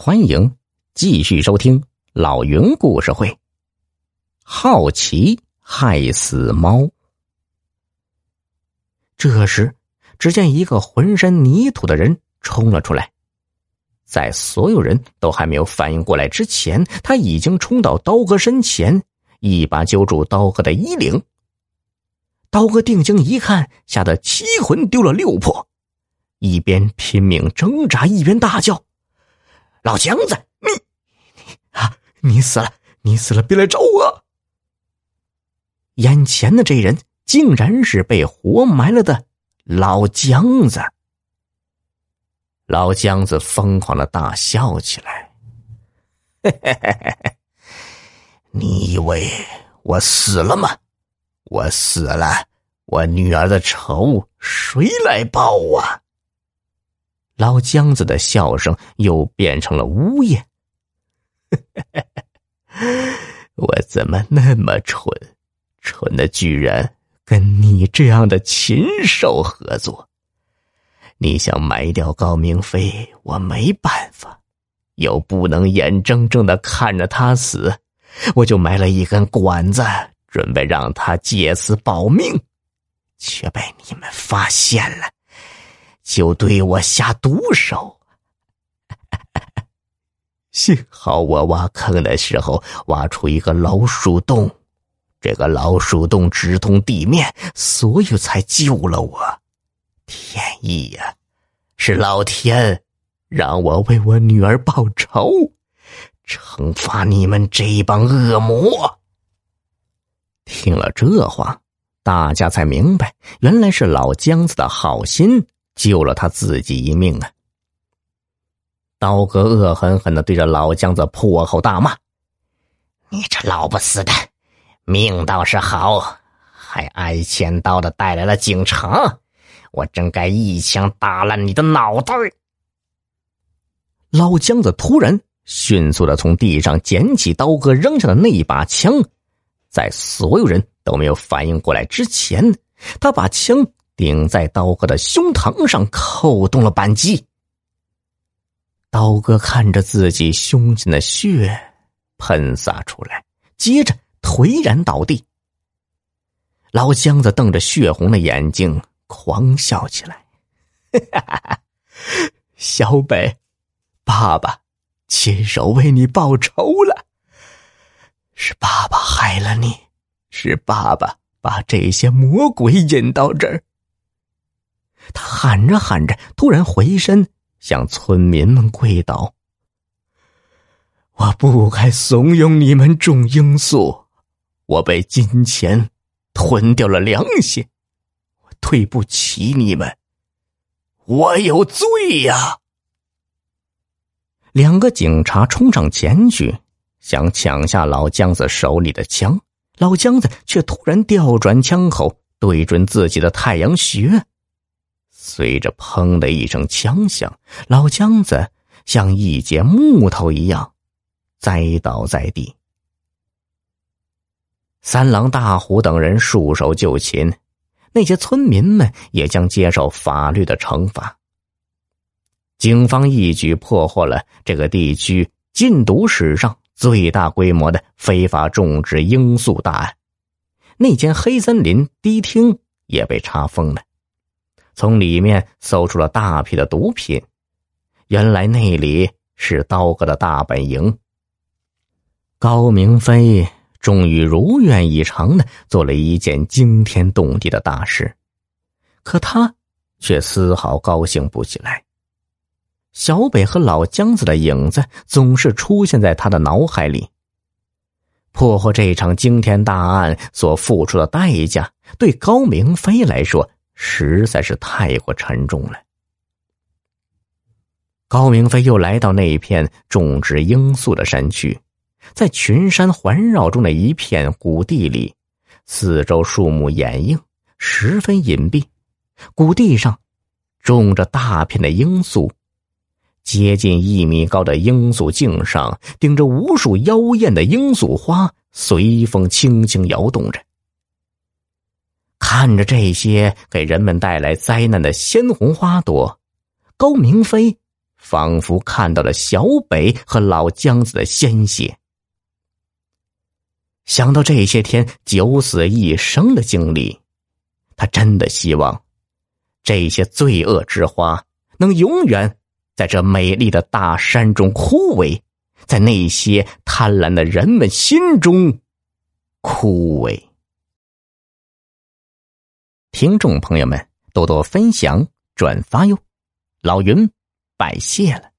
欢迎继续收听老云故事会。好奇害死猫。这时，只见一个浑身泥土的人冲了出来，在所有人都还没有反应过来之前，他已经冲到刀哥身前，一把揪住刀哥的衣领。刀哥定睛一看，吓得七魂丢了六魄，一边拼命挣扎，一边大叫。老姜子，你你啊，你死了！你死了！别来找我！眼前的这人竟然是被活埋了的老姜子。老姜子疯狂的大笑起来，你以为我死了吗？我死了，我女儿的仇谁来报啊？老姜子的笑声又变成了呜咽。我怎么那么蠢，蠢的居然跟你这样的禽兽合作？你想埋掉高明飞，我没办法，又不能眼睁睁的看着他死，我就埋了一根管子，准备让他借此保命，却被你们发现了。就对我下毒手。幸好我挖坑的时候挖出一个老鼠洞，这个老鼠洞直通地面，所以才救了我。天意呀，是老天让我为我女儿报仇，惩罚你们这帮恶魔。听了这话，大家才明白，原来是老姜子的好心。救了他自己一命啊！刀哥恶狠狠的对着老姜子破口大骂：“你这老不死的，命倒是好，还挨千刀的带来了警察，我真该一枪打烂你的脑袋！”老姜子突然迅速的从地上捡起刀哥扔下的那一把枪，在所有人都没有反应过来之前，他把枪。顶在刀哥的胸膛上，扣动了扳机。刀哥看着自己胸前的血喷洒出来，接着颓然倒地。老姜子瞪着血红的眼睛，狂笑起来：“ 小北，爸爸亲手为你报仇了，是爸爸害了你，是爸爸把这些魔鬼引到这儿。”他喊着喊着，突然回身向村民们跪倒：“我不该怂恿你们种罂粟，我被金钱吞掉了良心，我对不起你们，我有罪呀！”两个警察冲上前去，想抢下老姜子手里的枪，老姜子却突然调转枪口，对准自己的太阳穴。随着“砰”的一声枪响，老姜子像一截木头一样栽倒在地。三郎、大虎等人束手就擒，那些村民们也将接受法律的惩罚。警方一举破获了这个地区禁毒史上最大规模的非法种植罂粟大案，那间黑森林迪厅也被查封了。从里面搜出了大批的毒品，原来那里是刀哥的大本营。高明飞终于如愿以偿的做了一件惊天动地的大事，可他却丝毫高兴不起来。小北和老姜子的影子总是出现在他的脑海里。破获这场惊天大案所付出的代价，对高明飞来说。实在是太过沉重了。高明飞又来到那一片种植罂粟的山区，在群山环绕中的一片谷地里，四周树木掩映，十分隐蔽。谷地上种着大片的罂粟，接近一米高的罂粟茎上顶着无数妖艳的罂粟花，随风轻轻摇动着。看着这些给人们带来灾难的鲜红花朵，高明飞仿佛看到了小北和老姜子的鲜血。想到这些天九死一生的经历，他真的希望这些罪恶之花能永远在这美丽的大山中枯萎，在那些贪婪的人们心中枯萎。听众朋友们，多多分享、转发哟！老云。拜谢了。